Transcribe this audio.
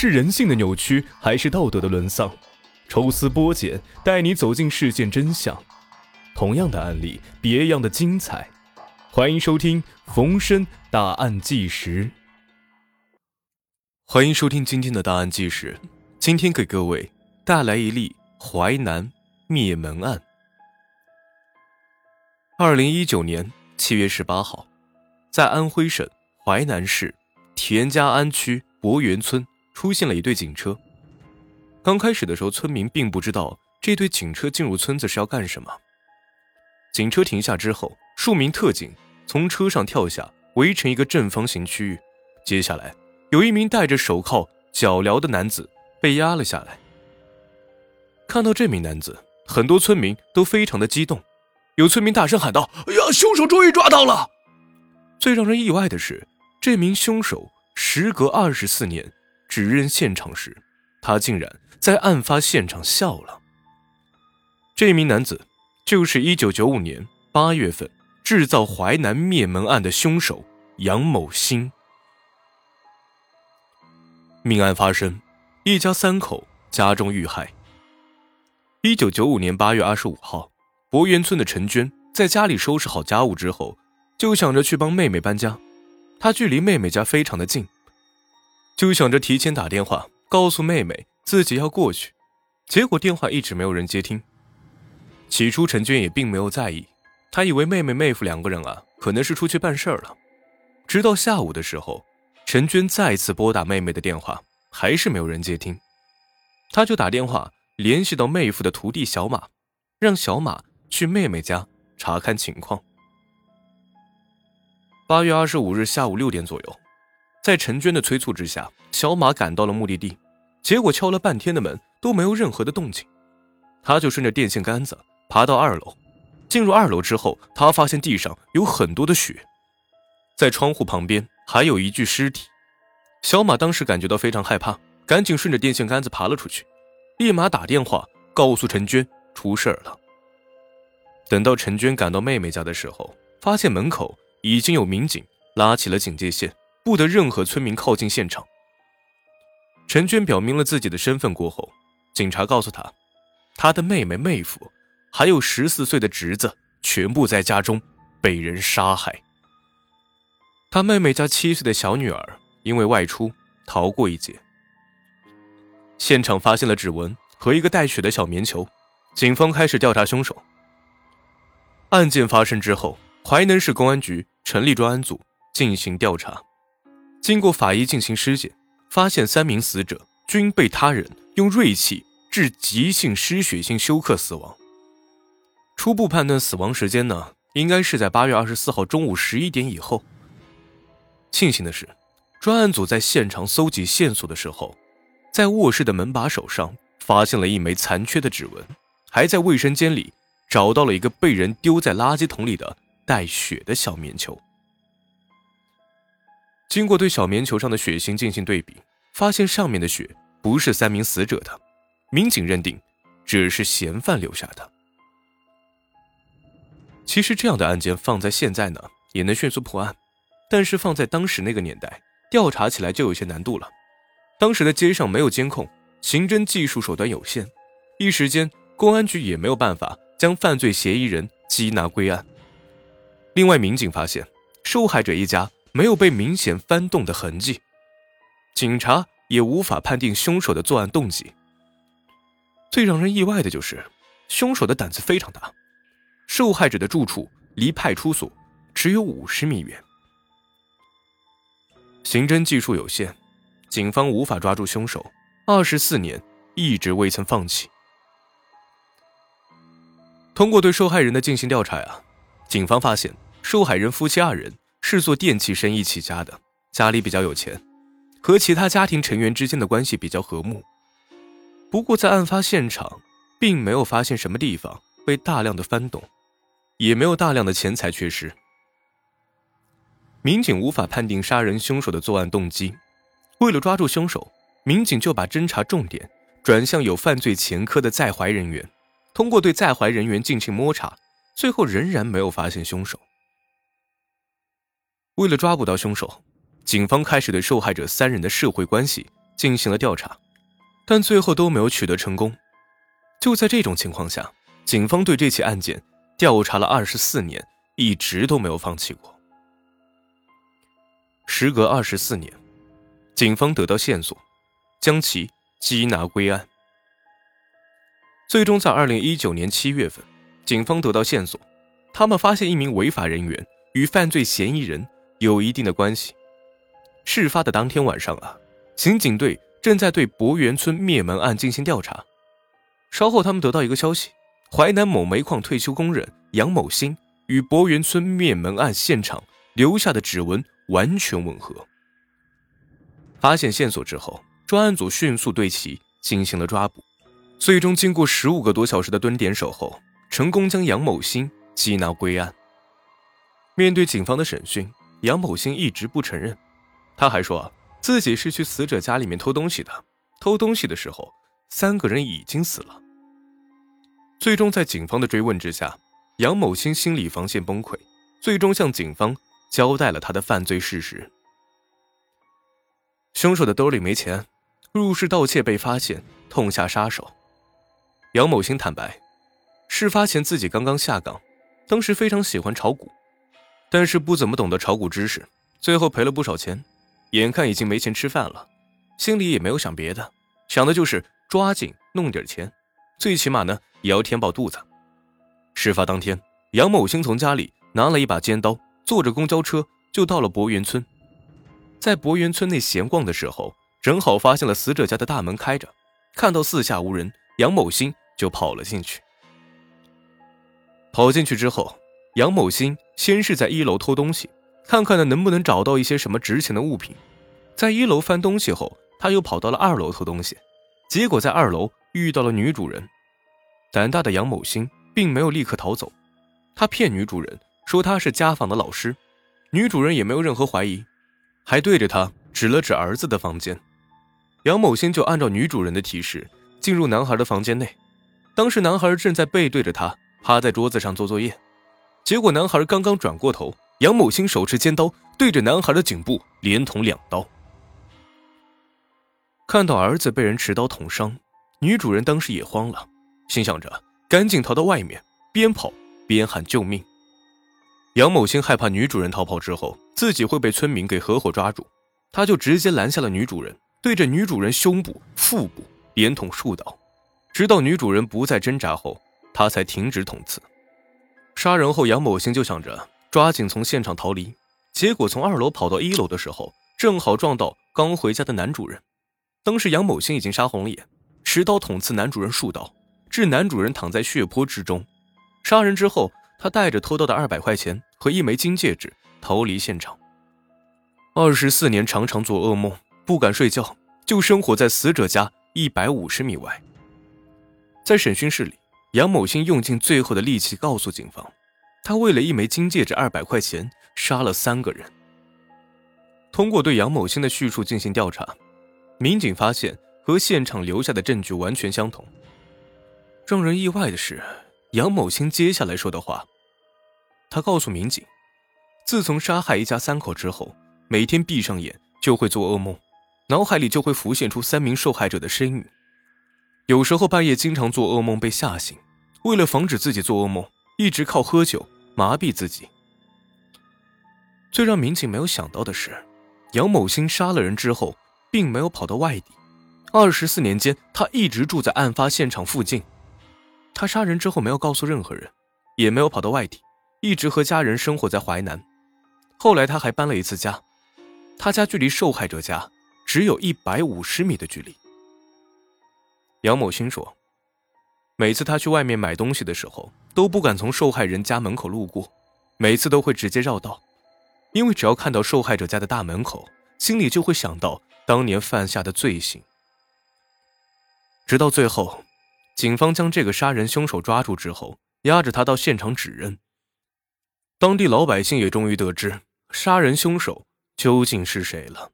是人性的扭曲，还是道德的沦丧？抽丝剥茧，带你走进事件真相。同样的案例，别样的精彩。欢迎收听《逢申大案纪实》。欢迎收听今天的大案纪实。今天给各位带来一例淮南灭门案。二零一九年七月十八号，在安徽省淮南市田家庵区博源村出现了一对警车。刚开始的时候，村民并不知道这对警车进入村子是要干什么。警车停下之后，数名特警从车上跳下，围成一个正方形区域。接下来，有一名戴着手铐、脚镣的男子被压了下来。看到这名男子，很多村民都非常的激动。有村民大声喊道：“哎呀，凶手终于抓到了！”最让人意外的是，这名凶手时隔二十四年指认现场时，他竟然在案发现场笑了。这名男子就是一九九五年八月份制造淮南灭门案的凶手杨某新。命案发生，一家三口家中遇害。一九九五年八月二十五号。博源村的陈娟在家里收拾好家务之后，就想着去帮妹妹搬家。她距离妹妹家非常的近，就想着提前打电话告诉妹妹自己要过去。结果电话一直没有人接听。起初陈娟也并没有在意，她以为妹妹妹夫两个人啊可能是出去办事儿了。直到下午的时候，陈娟再次拨打妹妹的电话，还是没有人接听。她就打电话联系到妹夫的徒弟小马，让小马。去妹妹家查看情况。八月二十五日下午六点左右，在陈娟的催促之下，小马赶到了目的地。结果敲了半天的门都没有任何的动静，他就顺着电线杆子爬到二楼。进入二楼之后，他发现地上有很多的血，在窗户旁边还有一具尸体。小马当时感觉到非常害怕，赶紧顺着电线杆子爬了出去，立马打电话告诉陈娟出事了。等到陈娟赶到妹妹家的时候，发现门口已经有民警拉起了警戒线，不得任何村民靠近现场。陈娟表明了自己的身份过后，警察告诉她，她的妹妹、妹夫，还有十四岁的侄子，全部在家中被人杀害。她妹妹家七岁的小女儿因为外出逃过一劫。现场发现了指纹和一个带血的小棉球，警方开始调查凶手。案件发生之后，淮南市公安局成立专案组进行调查。经过法医进行尸检，发现三名死者均被他人用锐器致急性失血性休克死亡。初步判断死亡时间呢，应该是在八月二十四号中午十一点以后。庆幸的是，专案组在现场搜集线索的时候，在卧室的门把手上发现了一枚残缺的指纹，还在卫生间里。找到了一个被人丢在垃圾桶里的带血的小棉球。经过对小棉球上的血型进行对比，发现上面的血不是三名死者的，民警认定只是嫌犯留下的。其实这样的案件放在现在呢，也能迅速破案，但是放在当时那个年代，调查起来就有些难度了。当时的街上没有监控，刑侦技术手段有限，一时间公安局也没有办法。将犯罪嫌疑人缉拿归案。另外，民警发现受害者一家没有被明显翻动的痕迹，警察也无法判定凶手的作案动机。最让人意外的就是，凶手的胆子非常大。受害者的住处离派出所只有五十米远。刑侦技术有限，警方无法抓住凶手。二十四年一直未曾放弃。通过对受害人的进行调查呀，警方发现受害人夫妻二人是做电器生意起家的，家里比较有钱，和其他家庭成员之间的关系比较和睦。不过在案发现场，并没有发现什么地方被大量的翻动，也没有大量的钱财缺失。民警无法判定杀人凶手的作案动机，为了抓住凶手，民警就把侦查重点转向有犯罪前科的在怀人员。通过对在怀人员进行摸查，最后仍然没有发现凶手。为了抓捕到凶手，警方开始对受害者三人的社会关系进行了调查，但最后都没有取得成功。就在这种情况下，警方对这起案件调查了二十四年，一直都没有放弃过。时隔二十四年，警方得到线索，将其缉拿归案。最终在二零一九年七月份，警方得到线索，他们发现一名违法人员与犯罪嫌疑人有一定的关系。事发的当天晚上啊，刑警队正在对博源村灭门案进行调查。稍后，他们得到一个消息：淮南某煤矿退休工人杨某新与博源村灭门案现场留下的指纹完全吻合。发现线索之后，专案组迅速对其进行了抓捕。最终，经过十五个多小时的蹲点守候，成功将杨某新缉拿归案。面对警方的审讯，杨某新一直不承认，他还说自己是去死者家里面偷东西的。偷东西的时候，三个人已经死了。最终，在警方的追问之下，杨某新心理防线崩溃，最终向警方交代了他的犯罪事实。凶手的兜里没钱，入室盗窃被发现，痛下杀手。杨某新坦白，事发前自己刚刚下岗，当时非常喜欢炒股，但是不怎么懂得炒股知识，最后赔了不少钱，眼看已经没钱吃饭了，心里也没有想别的，想的就是抓紧弄点钱，最起码呢也要填饱肚子。事发当天，杨某新从家里拿了一把尖刀，坐着公交车就到了博源村，在博源村内闲逛的时候，正好发现了死者家的大门开着，看到四下无人，杨某新。就跑了进去。跑进去之后，杨某新先是在一楼偷东西，看看呢能不能找到一些什么值钱的物品。在一楼翻东西后，他又跑到了二楼偷东西，结果在二楼遇到了女主人。胆大的杨某新并没有立刻逃走，他骗女主人说他是家访的老师，女主人也没有任何怀疑，还对着他指了指儿子的房间。杨某新就按照女主人的提示进入男孩的房间内。当时男孩正在背对着他，趴在桌子上做作业。结果男孩刚刚转过头，杨某新手持尖刀对着男孩的颈部连捅两刀。看到儿子被人持刀捅伤，女主人当时也慌了，心想着赶紧逃到外面，边跑边喊救命。杨某新害怕女主人逃跑之后自己会被村民给合伙抓住，他就直接拦下了女主人，对着女主人胸部、腹部连捅数刀。直到女主人不再挣扎后，他才停止捅刺。杀人后，杨某新就想着抓紧从现场逃离，结果从二楼跑到一楼的时候，正好撞到刚回家的男主人。当时杨某新已经杀红了眼，持刀捅刺男主人数刀，致男主人躺在血泊之中。杀人之后，他带着偷到的二百块钱和一枚金戒指逃离现场。二十四年，常常做噩梦，不敢睡觉，就生活在死者家一百五十米外。在审讯室里，杨某新用尽最后的力气告诉警方，他为了一枚金戒指二百块钱杀了三个人。通过对杨某新的叙述进行调查，民警发现和现场留下的证据完全相同。让人意外的是，杨某新接下来说的话，他告诉民警，自从杀害一家三口之后，每天闭上眼就会做噩梦，脑海里就会浮现出三名受害者的身影。有时候半夜经常做噩梦被吓醒，为了防止自己做噩梦，一直靠喝酒麻痹自己。最让民警没有想到的是，杨某新杀了人之后，并没有跑到外地，二十四年间他一直住在案发现场附近。他杀人之后没有告诉任何人，也没有跑到外地，一直和家人生活在淮南。后来他还搬了一次家，他家距离受害者家只有一百五十米的距离。杨某新说：“每次他去外面买东西的时候，都不敢从受害人家门口路过，每次都会直接绕道，因为只要看到受害者家的大门口，心里就会想到当年犯下的罪行。直到最后，警方将这个杀人凶手抓住之后，押着他到现场指认。当地老百姓也终于得知杀人凶手究竟是谁了。”